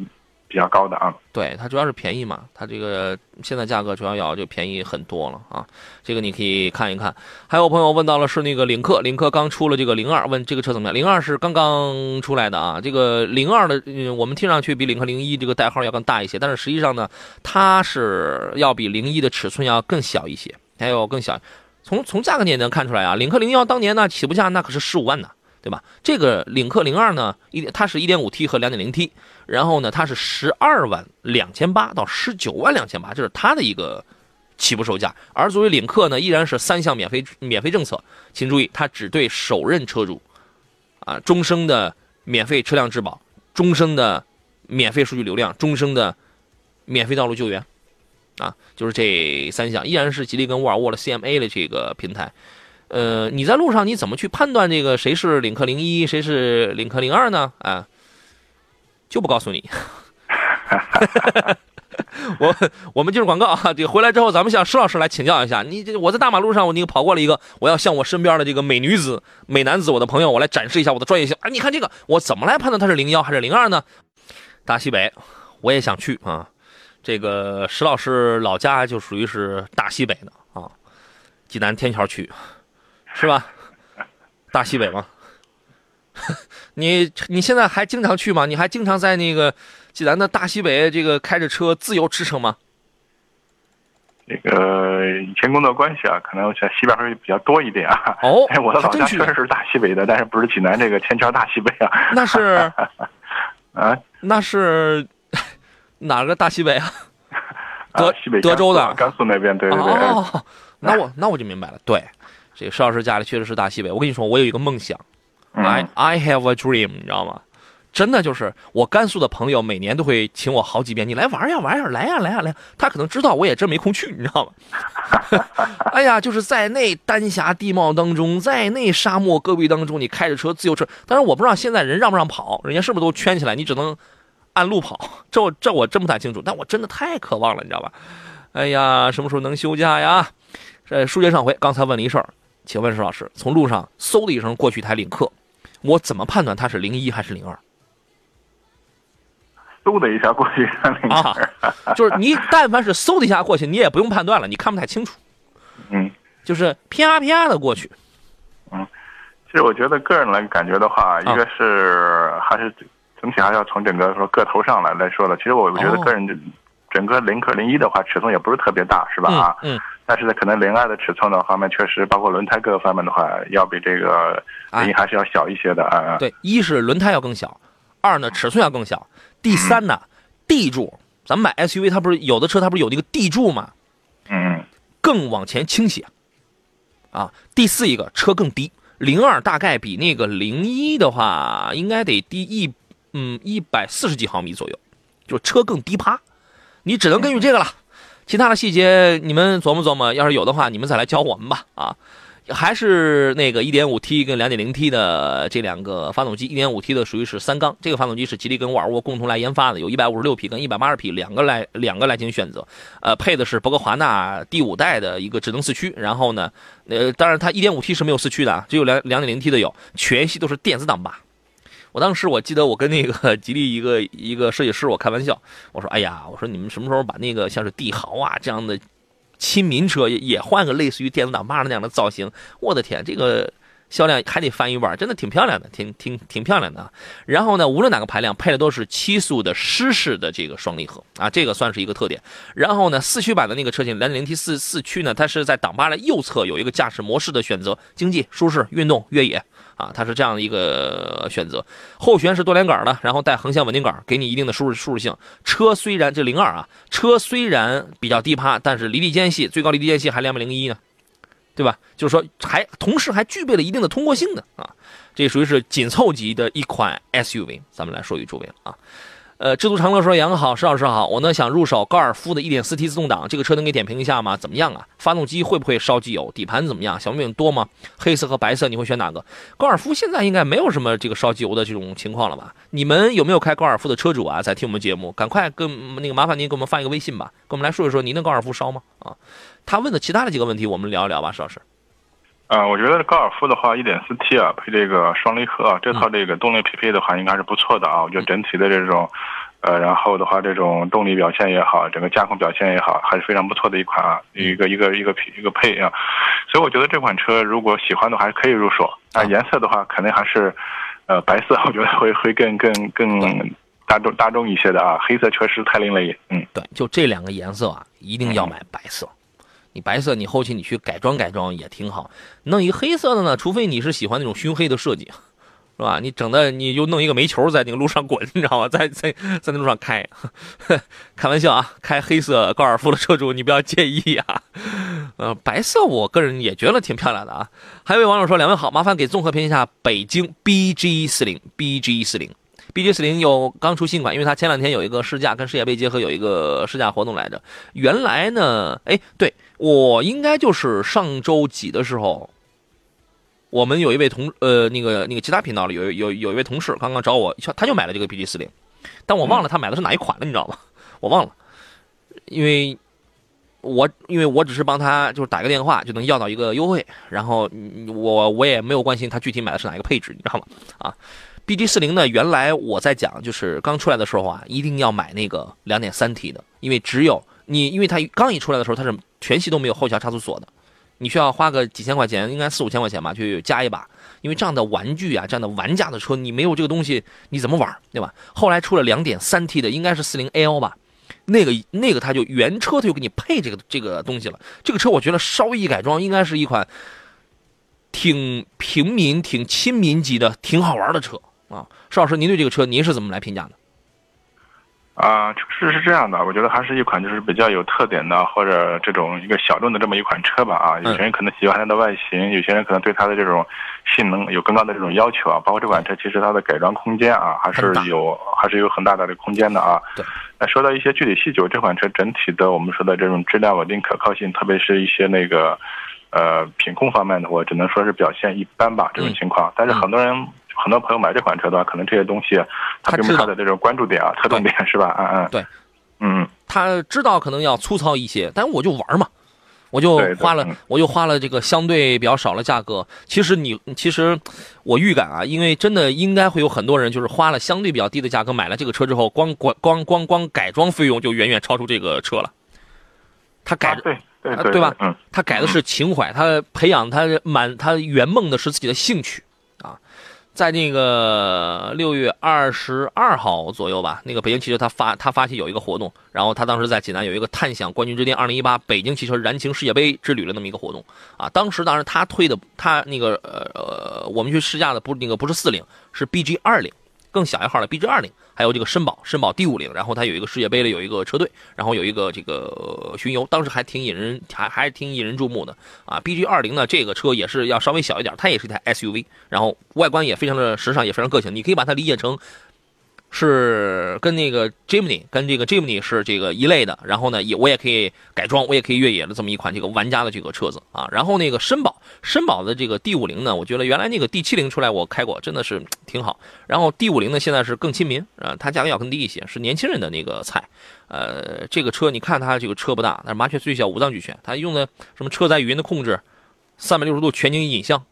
比较高的啊。对，它主要是便宜嘛，它这个现在价格主要要就便宜很多了啊。这个你可以看一看。还有朋友问到了是那个领克，领克刚出了这个零二，问这个车怎么样？零二是刚刚出来的啊。这个零二的，嗯，我们听上去比领克零一这个代号要更大一些，但是实际上呢，它是要比零一的尺寸要更小一些，还有更小。从从价格你也能看出来啊，领克零幺当年呢起步价那可是十五万呢，对吧？这个领克零二呢，一它是一点五 T 和两点零 T，然后呢它是十二万两千八到十九万两千八，这是它的一个起步售价。而作为领克呢，依然是三项免费免费政策，请注意，它只对首任车主，啊，终生的免费车辆质保，终生的免费数据流量，终生的免费道路救援。啊，就是这三项，依然是吉利跟沃尔沃的 CMA 的这个平台。呃，你在路上你怎么去判断这个谁是领克零一，谁是领克零二呢？啊，就不告诉你。我我们进入广告啊，这回来之后咱们向施老师来请教一下。你这我在大马路上我那个跑过了一个，我要向我身边的这个美女子、美男子，我的朋友，我来展示一下我的专业性。啊，你看这个，我怎么来判断它是零幺还是零二呢？大西北，我也想去啊。这个石老师老家就属于是大西北的啊，济南天桥区，是吧？大西北吗？你你现在还经常去吗？你还经常在那个济南的大西北这个开着车自由驰骋吗？那个以前工作关系啊，可能在西边会比较多一点啊。哦，我的老家确实是大西北的，但是不是济南这个天桥大西北啊？那是 啊，那是。哪个大西北啊？德西北德州的甘肃那边，对对对。哦，那我那我就明白了。对，这个石老师家里确实是大西北。我跟你说，我有一个梦想，I I have a dream，你知道吗？真的就是我甘肃的朋友每年都会请我好几遍，你来玩呀玩呀，来呀来呀来。他可能知道我也真没空去，你知道吗？哎呀，就是在那丹霞地貌当中，在那沙漠戈壁当中，你开着车自由车。但是我不知道现在人让不让跑，人家是不是都圈起来，你只能。按路跑，这我这我真不太清楚，但我真的太渴望了，你知道吧？哎呀，什么时候能休假呀？这书接上回，刚才问了一事儿，请问石老师，从路上嗖的一声过去一台领克，我怎么判断它是零一还是零二？嗖的一下过去一台领克，就是你但凡是嗖的一下过去，你也不用判断了，你看不太清楚。嗯，就是啪啪的过去。嗯，其实我觉得个人来感觉的话，一个是还是。整体还是要从整个说个头上来来说的，其实我我觉得个人整个领克零一的话尺寸也不是特别大，是吧？啊，嗯。但是呢，可能零二的尺寸的方面，确实包括轮胎各个方面的话，要比这个零一还是要小一些的啊。对，一是轮胎要更小，二呢尺寸要更小，第三呢地柱，咱们买 SUV 它不是有的车它不是有那个地柱吗？嗯。更往前倾斜，啊，第四一个车更低，零二大概比那个零一的话应该得低一。嗯，一百四十几毫米左右，就车更低趴，你只能根据这个了。其他的细节你们琢磨琢磨，要是有的话，你们再来教我们吧。啊，还是那个 1.5T 跟 2.0T 的这两个发动机，1.5T 的属于是三缸，这个发动机是吉利跟沃尔沃共同来研发的，有一百五十六匹跟一百八十匹两个来两个来进行选择。呃，配的是博格华纳第五代的一个智能四驱，然后呢，呃，当然它 1.5T 是没有四驱的，只有两 2.0T 的有，全系都是电子挡把。我当时我记得我跟那个 吉利一个一个设计师我开玩笑，我说：“哎呀，我说你们什么时候把那个像是帝豪啊这样的亲民车也也换个类似于电子挡把那样的造型？我的天，这个销量还得翻一番，真的挺漂亮的，挺挺挺漂亮的。然后呢，无论哪个排量配的都是七速的湿式的这个双离合啊，这个算是一个特点。然后呢，四驱版的那个车型，两点零 T 四四驱呢，它是在挡把的右侧有一个驾驶模式的选择，经济、舒适、运动、越野。”啊，它是这样的一个选择，后悬是多连杆的，然后带横向稳定杆，给你一定的舒适舒适性。车虽然这零二啊，车虽然比较低趴，但是离地间隙最高离地间隙还两百零一呢，对吧？就是说还同时还具备了一定的通过性的啊，这属于是紧凑级的一款 SUV。咱们来说与诸位啊。呃，知足常乐说杨好，石老师好，我呢想入手高尔夫的 1.4T 自动挡，这个车能给点评一下吗？怎么样啊？发动机会不会烧机油？底盘怎么样？小毛病多吗？黑色和白色你会选哪个？高尔夫现在应该没有什么这个烧机油的这种情况了吧？你们有没有开高尔夫的车主啊？在听我们节目，赶快跟那个麻烦您给我们发一个微信吧，跟我们来说一说您的高尔夫烧吗？啊，他问的其他的几个问题我们聊一聊吧，石老师。啊，我觉得高尔夫的话一点四 T 啊，配这个双离合啊，这套这个动力匹配的话，应该是不错的啊。我觉得整体的这种，呃，然后的话，这种动力表现也好，整个驾控表现也好，还是非常不错的一款啊，一个一个一个匹一个配啊，所以我觉得这款车如果喜欢的话，还是可以入手。那颜色的话，肯定还是，呃，白色，我觉得会会更更更大众大众一些的啊，黑色确实太另类。嗯，对，就这两个颜色啊，一定要买白色。你白色，你后期你去改装改装也挺好。弄一个黑色的呢，除非你是喜欢那种熏黑的设计。是吧？你整的你就弄一个煤球在那个路上滚，你知道吗？在在在那路上开，开玩笑啊！开黑色高尔夫的车主，你不要介意啊。呃，白色我个人也觉得挺漂亮的啊。还有一位网友说：“两位好，麻烦给综合评一下北京 BG 四零 BG 四零 BG 四零有刚出新款，因为它前两天有一个试驾，跟世界杯结合有一个试驾活动来着。原来呢，哎，对我应该就是上周几的时候。”我们有一位同呃那个那个其他频道里有有有一位同事刚刚找我，他就买了这个 BG 四零，但我忘了他买的是哪一款了，你知道吗？我忘了，因为我因为我只是帮他就是打个电话就能要到一个优惠，然后我我也没有关心他具体买的是哪一个配置，你知道吗？啊，BG 四零呢，原来我在讲就是刚出来的时候啊，一定要买那个两点三 T 的，因为只有你因为它刚一出来的时候它是全系都没有后桥差速锁的。你需要花个几千块钱，应该四五千块钱吧，去加一把，因为这样的玩具啊，这样的玩家的车，你没有这个东西，你怎么玩，对吧？后来出了两点三 T 的，应该是四零 L 吧，那个那个它就原车它就给你配这个这个东西了。这个车我觉得稍微一改装，应该是一款挺平民、挺亲民级的、挺好玩的车啊。邵老师，您对这个车您是怎么来评价的？啊，确实是这样的。我觉得还是一款就是比较有特点的，或者这种一个小众的这么一款车吧。啊，有些人可能喜欢它的外形，有些人可能对它的这种性能有更高的这种要求啊。包括这款车，其实它的改装空间啊，还是有还是有很大的这空间的啊。对。那说到一些具体细节，这款车整体的我们说的这种质量稳定、可靠性，特别是一些那个呃品控方面的，我只能说是表现一般吧。这种情况，但是很多人。很多朋友买这款车的话，可能这些东西，他并不他的这种关注点啊、侧重点是吧？嗯嗯，对，嗯，他知道可能要粗糙一些，但我就玩嘛，我就花了，我就花了这个相对比较少的价格。其实你，其实我预感啊，因为真的应该会有很多人，就是花了相对比较低的价格买了这个车之后，光光光光光改装费用就远远超出这个车了。他改对对对吧？嗯，他改的是情怀，他培养他满他圆梦的是自己的兴趣。在那个六月二十二号左右吧，那个北京汽车他发他发起有一个活动，然后他当时在济南有一个探享冠军之巅二零一八北京汽车燃情世界杯之旅的那么一个活动啊。当时当然他推的他那个呃呃，我们去试驾的不那个不是四零，是 BG 二零。更小一号的 BG 二零，还有这个绅宝绅宝 D 五零，然后它有一个世界杯的有一个车队，然后有一个这个巡游，当时还挺引人还还是挺引人注目的啊。BG 二零呢，这个车也是要稍微小一点，它也是一台 SUV，然后外观也非常的时尚，也非常个性，你可以把它理解成。是跟那个 Jimny 跟这个 Jimny 是这个一类的，然后呢，也我也可以改装，我也可以越野的这么一款这个玩家的这个车子啊。然后那个绅宝，绅宝的这个 D 五零呢，我觉得原来那个 D 七零出来我开过，真的是挺好。然后 D 五零呢，现在是更亲民啊，它价格要更低一些，是年轻人的那个菜。呃，这个车你看它这个车不大，但是麻雀虽小五脏俱全，它用的什么车载语音的控制，三百六十度全景影像，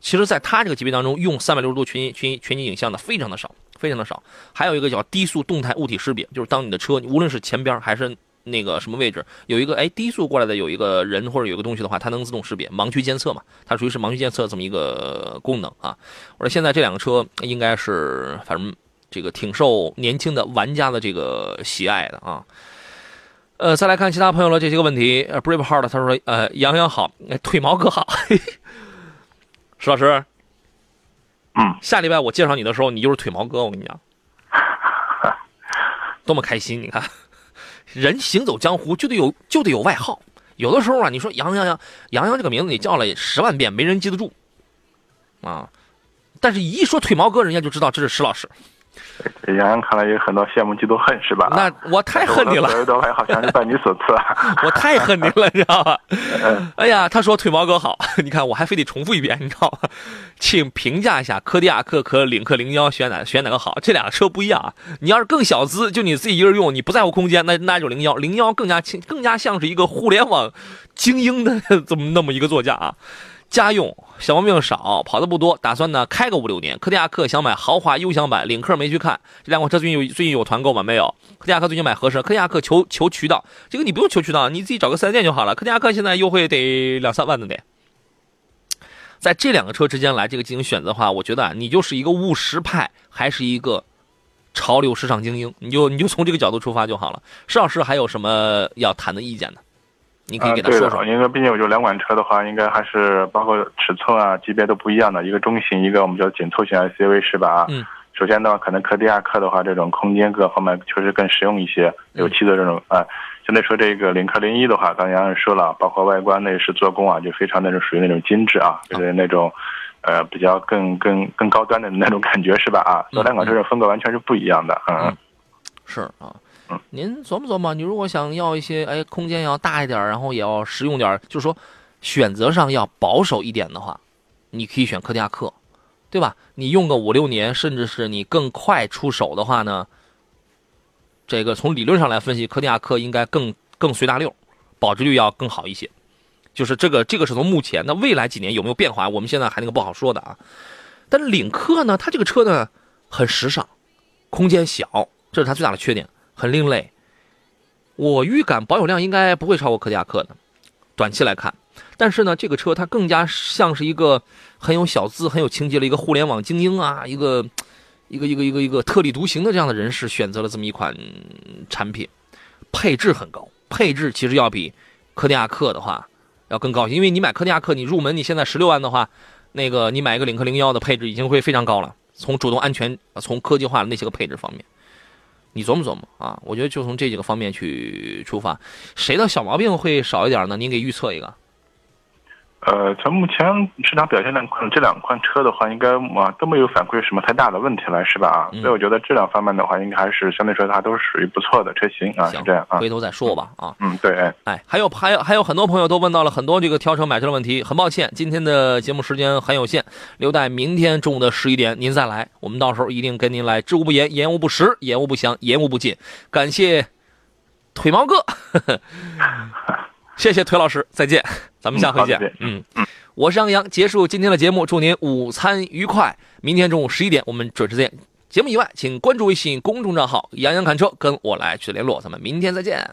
其实在它这个级别当中，用三百六十度全全全景影像的非常的少。非常的少，还有一个叫低速动态物体识别，就是当你的车无论是前边还是那个什么位置，有一个哎低速过来的有一个人或者有个东西的话，它能自动识别，盲区监测嘛，它属于是盲区监测这么一个功能啊。我说现在这两个车应该是反正这个挺受年轻的玩家的这个喜爱的啊。呃，再来看其他朋友的这些个问题，呃，Brave Heart 他说呃杨洋好，腿毛哥好，石老师。嗯，下礼拜我介绍你的时候，你就是腿毛哥，我跟你讲，多么开心！你看，人行走江湖就得有就得有外号，有的时候啊，你说杨洋洋杨洋这个名字你叫了十万遍，没人记得住。啊，但是一说腿毛哥，人家就知道这是石老师。杨洋看来有很多羡慕嫉妒恨是吧？那我太恨你了。所有的好像是拜你所赐。我太恨你了，你知道吧？哎呀，他说腿毛哥好，你看我还非得重复一遍，你知道吗？请评价一下科迪亚克和领克零幺选哪选哪个好？这俩车不一样啊。你要是更小资，就你自己一个人用，你不在乎空间，那那就零幺零幺更加轻，更加像是一个互联网精英的这么那么一个座驾啊。家用小毛病少，跑的不多，打算呢开个五六年。柯迪亚克想买豪华优享版，领克没去看。这两款车最近有最近有团购吗？没有。柯迪亚克最近买合适。柯迪亚克求求渠道，这个你不用求渠道，你自己找个四 S 店就好了。柯迪亚克现在优惠得两三万的得。在这两个车之间来这个进行选择的话，我觉得啊，你就是一个务实派，还是一个潮流时尚精英，你就你就从这个角度出发就好了。施老师还有什么要谈的意见呢？你可以给他说说，因为毕竟我觉得两款车的话，应该还是包括尺寸啊、级别都不一样的，一个中型，一个我们叫紧凑型 SUV 是吧？嗯。首先的话，可能柯迪亚克的话，这种空间各方面确实更实用一些，有气的这种啊。相对说这个领克零一的话，刚才杨说了，包括外观内饰做工啊，就非常那种属于那种精致啊，就是那种，呃，比较更更更高端的那种感觉是吧？啊，这两款车的风格完全是不一样的，嗯。是啊。您琢磨琢磨，你如果想要一些，哎，空间要大一点，然后也要实用点，就是说选择上要保守一点的话，你可以选柯迪亚克，对吧？你用个五六年，甚至是你更快出手的话呢，这个从理论上来分析，柯迪亚克应该更更随大溜，保值率要更好一些。就是这个，这个是从目前，那未来几年有没有变化，我们现在还那个不好说的啊。但领克呢，它这个车呢很时尚，空间小，这是它最大的缺点。很另类，我预感保有量应该不会超过柯迪亚克的，短期来看。但是呢，这个车它更加像是一个很有小资、很有情节的一个互联网精英啊，一个一个一个一个一个特立独行的这样的人士选择了这么一款产品，配置很高，配置其实要比柯迪亚克的话要更高，因为你买柯迪亚克，你入门你现在十六万的话，那个你买一个领克零幺的配置已经会非常高了，从主动安全、从科技化的那些个配置方面。你琢磨琢磨啊，我觉得就从这几个方面去出发，谁的小毛病会少一点呢？您给预测一个。呃，从目前市场表现来看，这两款车的话，应该啊都没有反馈什么太大的问题来，是吧？啊，所以我觉得质量方面的话，应该还是相对说它都是属于不错的车型啊，是这样啊。回头再说吧，啊，嗯，对，哎，还有还有还有很多朋友都问到了很多这个挑车买车的问题，很抱歉，今天的节目时间很有限，留待明天中午的十一点您再来，我们到时候一定跟您来知无不言，言无不实，言无不详，言无不尽，感谢腿毛哥。谢谢腿老师，再见，咱们下回见。嗯嗯，我是杨洋，结束今天的节目，祝您午餐愉快。明天中午十一点，我们准时见。节目以外，请关注微信公众账号“杨洋侃车”，跟我来取得联络。咱们明天再见。